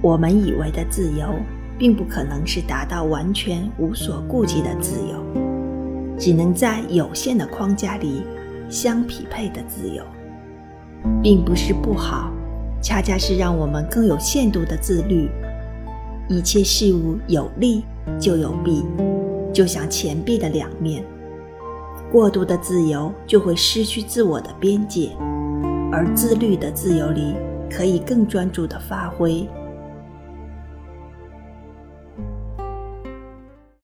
我们以为的自由并不可能是达到完全无所顾忌的自由只能在有限的框架里相匹配的自由并不是不好恰恰是让我们更有限度的自律。一切事物有利就有弊就像钱币的两面过度的自由就会失去自我的边界而自律的自由里可以更专注地发挥